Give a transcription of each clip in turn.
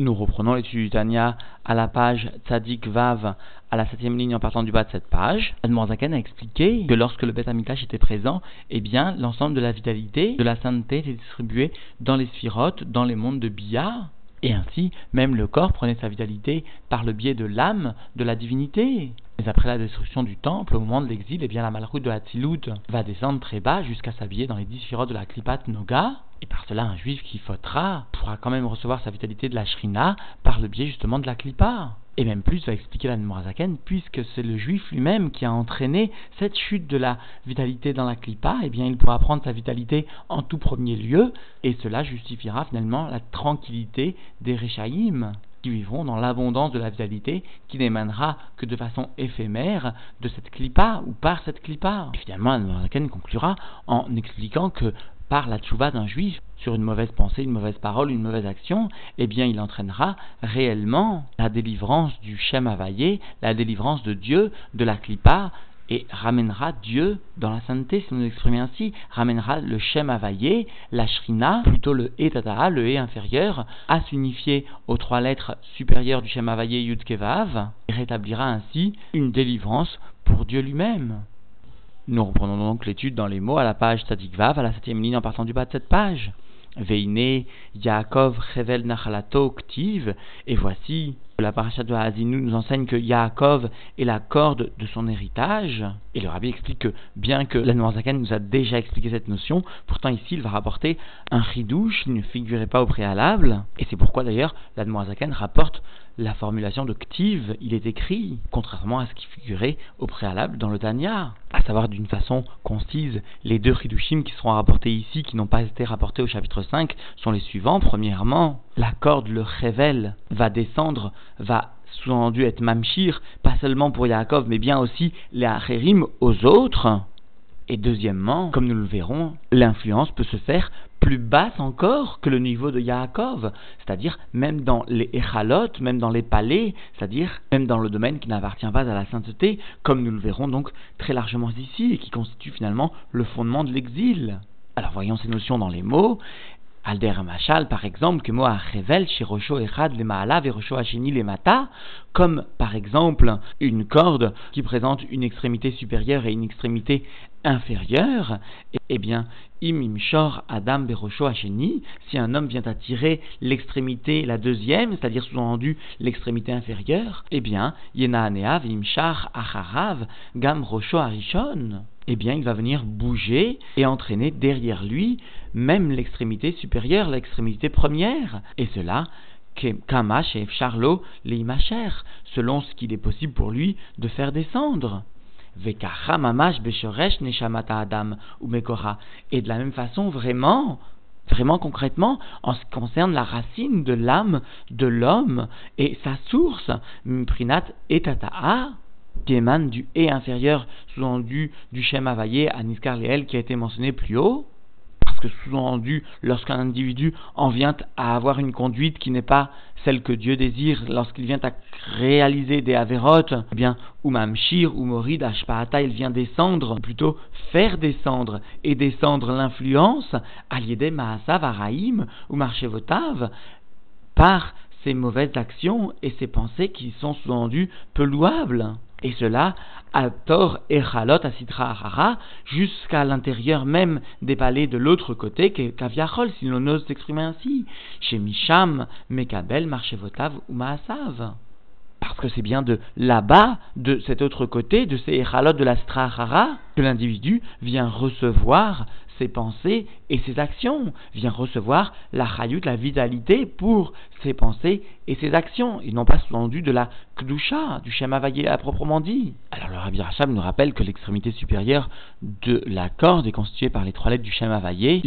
Nous reprenons l'étude du Tania à la page Tzadik Vav, à la septième ligne en partant du bas de cette page. Admorzaken a expliqué que lorsque le Beth Amikdash était présent, eh bien, l'ensemble de la vitalité, de la sainteté était distribué dans les sphirotes, dans les mondes de Bia. Et ainsi, même le corps prenait sa vitalité par le biais de l'âme de la divinité. Mais après la destruction du temple, au moment de l'exil, eh bien la malroute de Hatzilut va descendre très bas jusqu'à s'habiller dans les dix sphirotes de la Klipat Noga. Et par cela, un juif qui fautera pourra quand même recevoir sa vitalité de la Shrina par le biais justement de la Klipa. Et même plus, va expliquer la Morazaken, puisque c'est le juif lui-même qui a entraîné cette chute de la vitalité dans la Klipa, eh bien il pourra prendre sa vitalité en tout premier lieu, et cela justifiera finalement la tranquillité des Rechaïm qui vivront dans l'abondance de la vitalité qui n'émanera que de façon éphémère de cette clipa ou par cette clipa. Et finalement, Ken conclura en expliquant que par la tchouva d'un juif sur une mauvaise pensée, une mauvaise parole, une mauvaise action, eh bien il entraînera réellement la délivrance du Shem Havayé, la délivrance de Dieu, de la clipa, et ramènera Dieu dans la sainteté, si nous l'exprimons ainsi, ramènera le Shem Havayé, la Shrina, plutôt le E le E inférieur, à s'unifier aux trois lettres supérieures du Shem Havayé Yud Kevav, et rétablira ainsi une délivrance pour Dieu lui-même. Nous reprenons donc l'étude dans les mots à la page Vav, à la septième ligne en partant du bas de cette page. Veine, Yaakov, Revel, Nachalato, Ktiv, et voici la paracha de Hazinu nous enseigne que Yaakov est la corde de son héritage. Et le rabbi explique que, bien que la Zaken nous a déjà expliqué cette notion, pourtant ici il va rapporter un ridouche qui ne figurait pas au préalable. Et c'est pourquoi d'ailleurs la Zaken rapporte la formulation de Ktiv, il est écrit, contrairement à ce qui figurait au préalable dans le Tanya, à savoir d'une façon concise, les deux Hidushim qui seront rapportés ici, qui n'ont pas été rapportés au chapitre 5, sont les suivants. Premièrement, la corde, le révèle, va descendre, va sous-entendu être mamshir, pas seulement pour Yaakov, mais bien aussi les Acherim aux autres. Et deuxièmement, comme nous le verrons, l'influence peut se faire plus basse encore que le niveau de Yaakov, c'est-à-dire même dans les échalot, même dans les palais, c'est-à-dire même dans le domaine qui n'appartient pas à la sainteté, comme nous le verrons donc très largement ici, et qui constitue finalement le fondement de l'exil. Alors voyons ces notions dans les mots. Alder Machal, par exemple, que moi révèle chez Rocho Echad le Maala et Rocho Hachini le Mata, comme par exemple une corde qui présente une extrémité supérieure et une extrémité inférieure, eh bien, imim shor adam berosho hacheni, si un homme vient à tirer l'extrémité, la deuxième, c'est-à-dire sous-entendu l'extrémité inférieure, eh bien, yena aneav imshar acharav gam rosho arishon, eh bien, il va venir bouger et entraîner derrière lui même l'extrémité supérieure, l'extrémité première, et cela Kamash et Charlot les selon ce qu'il est possible pour lui de faire descendre. Adam ou Et de la même façon, vraiment, vraiment concrètement, en ce qui concerne la racine de l'âme de l'homme et sa source, Mprinat et Tata'a, qui émane du et inférieur, sous-entendu du Shem Havayé à Niskar Leel qui a été mentionné plus haut, parce que sous-entendu, lorsqu'un individu en vient à avoir une conduite qui n'est pas celle que Dieu désire, lorsqu'il vient à réaliser des avérotes, eh bien, ou ou morid, ashpaata, il vient descendre, plutôt faire descendre, et descendre l'influence, aliédé maasav, araïm, ou marchevotav, par ses mauvaises actions et ses pensées qui sont sous-entendues peu louables. Et cela à Tor et Chalot à Harara, jusqu'à l'intérieur même des palais de l'autre côté, qu'Aviachol, si l'on ose s'exprimer ainsi, chez Misham, Mekabel, Marchevotav ou Maasav. Parce que c'est bien de là-bas, de cet autre côté, de ces Echalot de la Strahara, que l'individu vient recevoir ses pensées et ses actions, vient recevoir la chayut, la vitalité pour ses pensées et ses actions, et non pas sous-entendu de la kdusha, du Shem à proprement dit. Alors le Rabbi Rachab nous rappelle que l'extrémité supérieure de la corde est constituée par les trois lettres du Shem Havayé,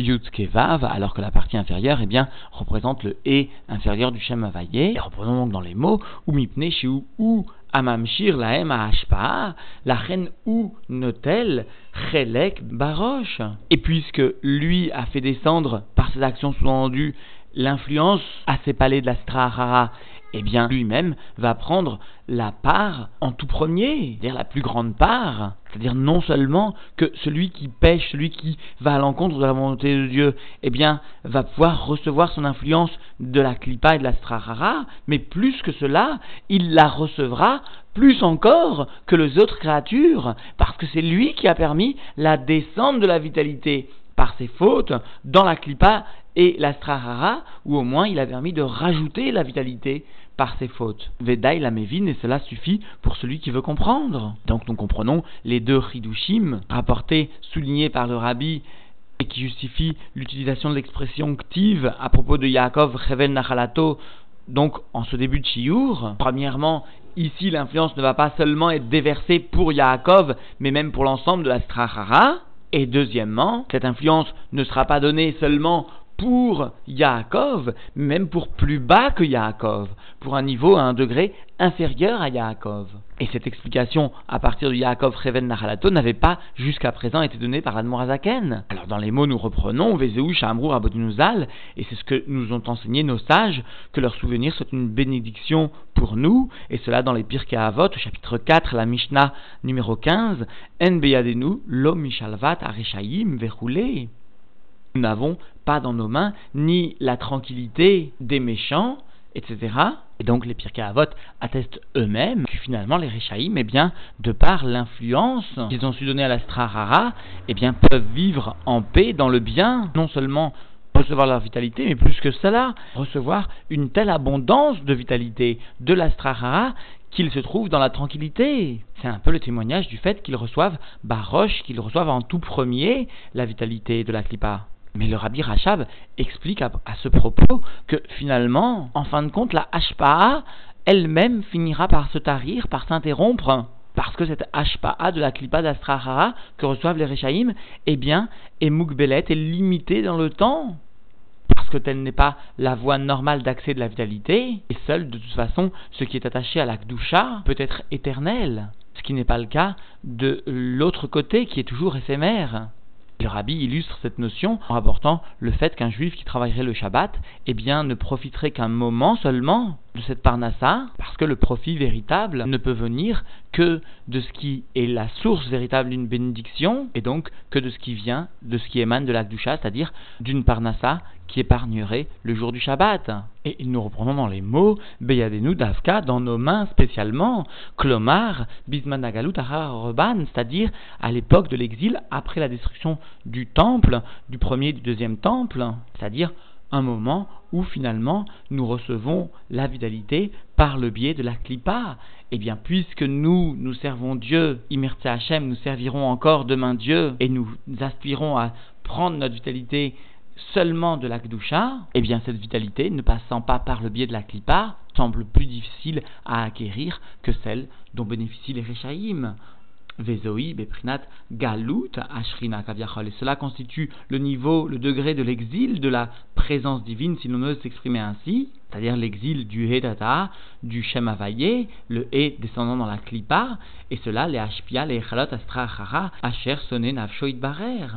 Vav, alors que la partie inférieure, eh bien, représente le E inférieur du Shem Havayé. Et reprenons donc dans les mots, ou mipne, ou Amamshir laem ashpa, la reine ou notel, chelek baroche. Et puisque lui a fait descendre par ses actions sous-entendues l'influence à ses palais de la Strahara eh bien, lui-même va prendre la part en tout premier, c'est-à-dire la plus grande part, c'est-à-dire non seulement que celui qui pêche, celui qui va à l'encontre de la volonté de Dieu, eh bien, va pouvoir recevoir son influence de la klipa et de la strahara, mais plus que cela, il la recevra plus encore que les autres créatures, parce que c'est lui qui a permis la descente de la vitalité par ses fautes dans la klipa et la strahara, ou au moins il a permis de rajouter la vitalité par ses fautes. Vedaï la mévine, et cela suffit pour celui qui veut comprendre. Donc nous comprenons les deux chidushim rapportés, soulignés par le rabbi, et qui justifient l'utilisation de l'expression ktiv à propos de Yaakov Reven Nachalato, donc en ce début de Chiyur. Premièrement, ici l'influence ne va pas seulement être déversée pour Yaakov, mais même pour l'ensemble de la strahara. Et deuxièmement, cette influence ne sera pas donnée seulement pour Yaakov, même pour plus bas que Yaakov, pour un niveau, à un degré inférieur à Yaakov. Et cette explication à partir de Yaakov Reven Nachalato n'avait pas jusqu'à présent été donnée par Admorazaken. Alors dans les mots nous reprenons Vezeu Shamrou Abodinuzal, et c'est ce que nous ont enseigné nos sages, que leur souvenir soit une bénédiction pour nous, et cela dans les Pirkei Avot, chapitre 4, la Mishnah numéro 15, En Beyadenu, Lo Mishalvat Areshaim Verroulé. Nous n'avons pas dans nos mains ni la tranquillité des méchants, etc. Et donc les Pirkei Avot attestent eux-mêmes que finalement les Réchaïm, eh bien, de par l'influence qu'ils ont su donner à la Strahara, eh bien, peuvent vivre en paix dans le bien, non seulement recevoir leur vitalité, mais plus que cela, recevoir une telle abondance de vitalité de la Strahara qu'ils se trouvent dans la tranquillité. C'est un peu le témoignage du fait qu'ils reçoivent Baroche, qu'ils reçoivent en tout premier la vitalité de la Klippa. Mais le rabbi Rachab explique à, ce propos que finalement, en fin de compte, la Hashpa'a elle-même finira par se tarir, par s'interrompre. Parce que cette Hashpa'a de la Klippa d'Astrahara que reçoivent les Rechaïm, eh bien, est Mukbelet, est limitée dans le temps. Parce que telle n'est pas la voie normale d'accès de la vitalité, et seul, de toute façon, ce qui est attaché à la Kdusha peut être éternel. Ce qui n'est pas le cas de l'autre côté qui est toujours éphémère. Le rabbi illustre cette notion en rapportant le fait qu'un juif qui travaillerait le Shabbat, eh bien, ne profiterait qu'un moment seulement de cette parnassa, parce que le profit véritable ne peut venir que de ce qui est la source véritable d'une bénédiction, et donc que de ce qui vient, de ce qui émane de la Dusha, c'est-à-dire d'une parnassa qui épargnerait le jour du Shabbat. Et nous reprenons dans les mots Beyadenu Davka dans nos mains spécialement, Klomar, Bismanagalut Reban, c'est-à-dire à, l'époque de l'exil après la destruction du temple, du premier et du deuxième temple, c'est-à-dire un moment où finalement nous recevons la vitalité par le biais de la clipa. Eh bien, puisque nous, nous servons Dieu, Imertse Hachem, nous servirons encore demain Dieu et nous aspirons à prendre notre vitalité seulement de la Kdusha, eh bien cette vitalité, ne passant pas par le biais de la Klippa, semble plus difficile à acquérir que celle dont bénéficient les Rechaïm. Vezoi, Beprinat, Galut, Ashrina, Kaviachol. Et cela constitue le niveau, le degré de l'exil de la présence divine, si l'on ose s'exprimer ainsi, c'est-à-dire l'exil du Hedata, du Shem Avaye, le He descendant dans la Klippa, et cela, les Ashpia, les Chalot, Astrachara, Asher, Soné, Navshoit, Barer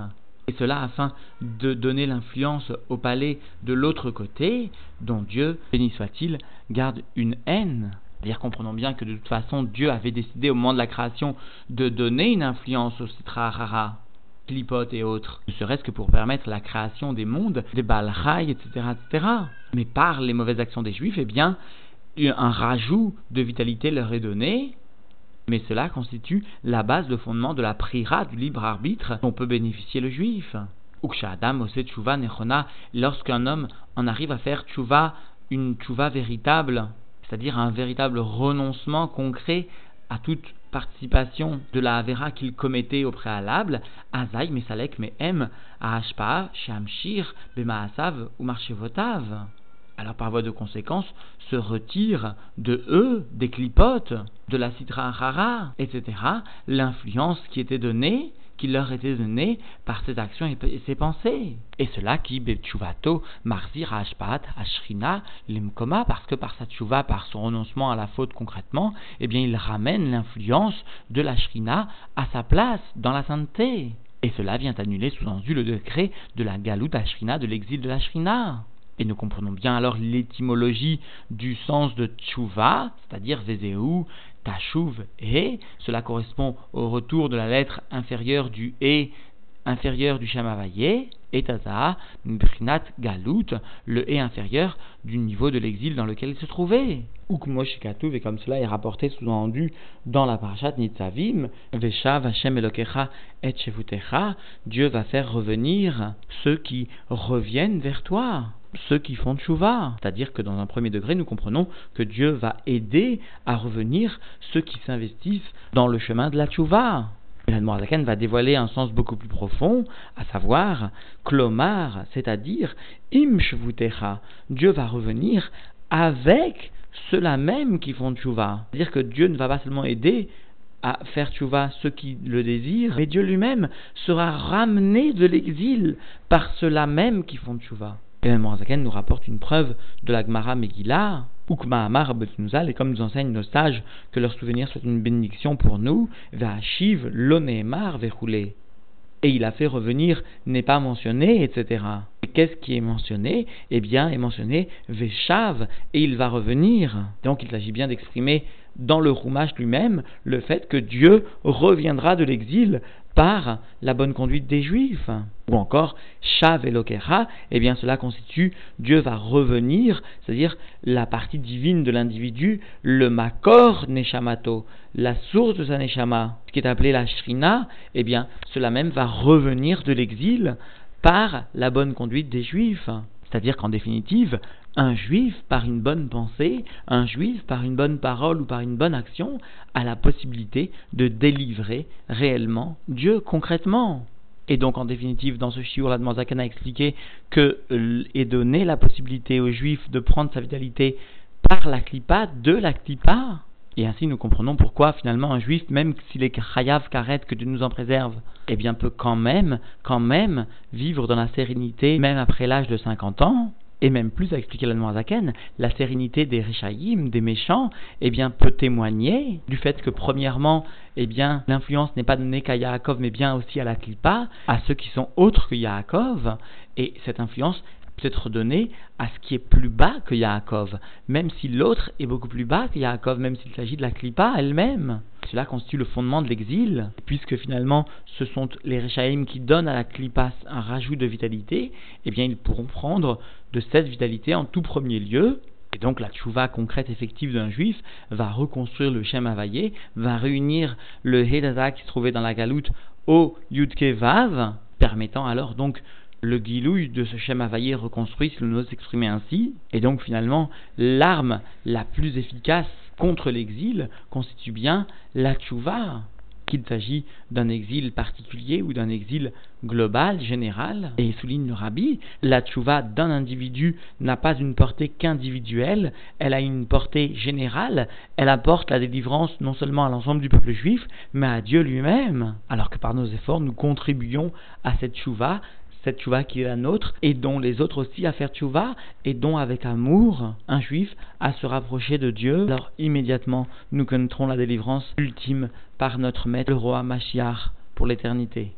et cela afin de donner l'influence au palais de l'autre côté, dont Dieu, béni soit-il, garde une haine. C'est-à-dire comprenons bien que de toute façon Dieu avait décidé au moment de la création de donner une influence au Sitra Rara, Clipote et autres, ne serait-ce que pour permettre la création des mondes, des Balraï, etc., etc. Mais par les mauvaises actions des Juifs, eh bien, un rajout de vitalité leur est donné, mais cela constitue la base, le fondement de la prière du libre arbitre dont peut bénéficier le juif. Adam lorsqu'un homme en arrive à faire tchouva, une tchouva véritable, c'est-à-dire un véritable renoncement concret à toute participation de la Avera qu'il commettait au préalable, Azaï, Mesalek, Mehem, Ahashpa, Shamshir, Bemaasav ou Marchevotav alors par voie de conséquence, se retire de eux, des clipotes, de la citra rara, etc., l'influence qui était donnée, qui leur était donnée par ces actions et ces pensées. Et cela qui, betchuvato, marzir, ashpat, ashrina, limkoma, parce que par sa tchouva, par son renoncement à la faute concrètement, eh bien il ramène l'influence de la shrina à sa place, dans la sainteté. Et cela vient annuler sous-entendu le décret de la galoute ashrina, de l'exil de la shrina. Et nous comprenons bien alors l'étymologie du sens de tchouva, c'est-à-dire vezeu, tashuv, et. Cela correspond au retour de la lettre inférieure du et inférieur du Shamavaye, et Taza, Mbrinat Galut, le et inférieur du niveau de l'exil dans lequel il se trouvait. Ukmoshikatuv, et comme cela est rapporté sous-entendu dans la parashat Nitzavim, Veshav Hashem Elokecha et Dieu va faire revenir ceux qui reviennent vers toi ceux qui font tchouva. C'est-à-dire que dans un premier degré, nous comprenons que Dieu va aider à revenir ceux qui s'investissent dans le chemin de la tchouva. La va dévoiler un sens beaucoup plus profond, à savoir klomar, c'est-à-dire im Dieu va revenir avec ceux-là même qui font tchouva. C'est-à-dire que Dieu ne va pas seulement aider à faire tchouva ceux qui le désirent, mais Dieu lui-même sera ramené de l'exil par ceux-là même qui font tchouva. Et même Morazaken nous rapporte une preuve de la Gemara Megillah, Ukma Amar et comme nous enseignent nos sages que leur souvenir soit une bénédiction pour nous, Shiv Lonémar Vechoulé. Et il a fait revenir, n'est pas mentionné, etc. Et qu'est-ce qui est mentionné? Eh bien, est mentionné Veshav, et il va revenir. Donc il s'agit bien d'exprimer dans le roumage lui-même le fait que Dieu reviendra de l'exil par la bonne conduite des Juifs. Ou encore, Shav Elokera, eh bien cela constitue Dieu va revenir, c'est-à-dire la partie divine de l'individu, le Makor Neshamato, la source de sa Neshama, qui est appelé la Shrina, eh bien cela même va revenir de l'exil par la bonne conduite des Juifs. C'est-à-dire qu'en définitive, un juif, par une bonne pensée, un juif, par une bonne parole ou par une bonne action, a la possibilité de délivrer réellement Dieu concrètement. Et donc, en définitive, dans ce shiur, la Zakan a expliqué que euh, est donné la possibilité aux juifs de prendre sa vitalité par la clipa, de la clipa. Et ainsi, nous comprenons pourquoi, finalement, un juif, même s'il est chayav karet, que Dieu nous en préserve, eh bien, peut quand même, quand même, vivre dans la sérénité, même après l'âge de 50 ans, et même plus à expliquer la Noirzaken, la sérénité des Rishaïm, des méchants, eh bien, peut témoigner du fait que, premièrement, eh bien, l'influence n'est pas donnée qu'à Yaakov, mais bien aussi à la Klippa, à ceux qui sont autres que Yaakov, et cette influence peut être donné à ce qui est plus bas que Yaakov, même si l'autre est beaucoup plus bas que Yaakov, même s'il s'agit de la Klippa elle-même. Cela constitue le fondement de l'exil, puisque finalement ce sont les Rechaim qui donnent à la Klippa un rajout de vitalité, eh bien ils pourront prendre de cette vitalité en tout premier lieu, et donc la tchouva concrète effective d'un juif va reconstruire le Shem Havayé, va réunir le Hedada qui se trouvait dans la galoute au Yudke Vav, permettant alors donc le guilouille de ce schéma vaillé reconstruit, si l'on ose s'exprimer ainsi, et donc finalement l'arme la plus efficace contre l'exil constitue bien la tchouva, qu'il s'agit d'un exil particulier ou d'un exil global, général. Et souligne le rabbi, la tchouva d'un individu n'a pas une portée qu'individuelle, elle a une portée générale, elle apporte la délivrance non seulement à l'ensemble du peuple juif, mais à Dieu lui-même. Alors que par nos efforts, nous contribuons à cette tchouva, cette tchouva qui est la nôtre, et dont les autres aussi à faire tchouva, et dont avec amour, un juif à se rapprocher de Dieu. Alors immédiatement, nous connaîtrons la délivrance ultime par notre maître, le roi Machiar, pour l'éternité.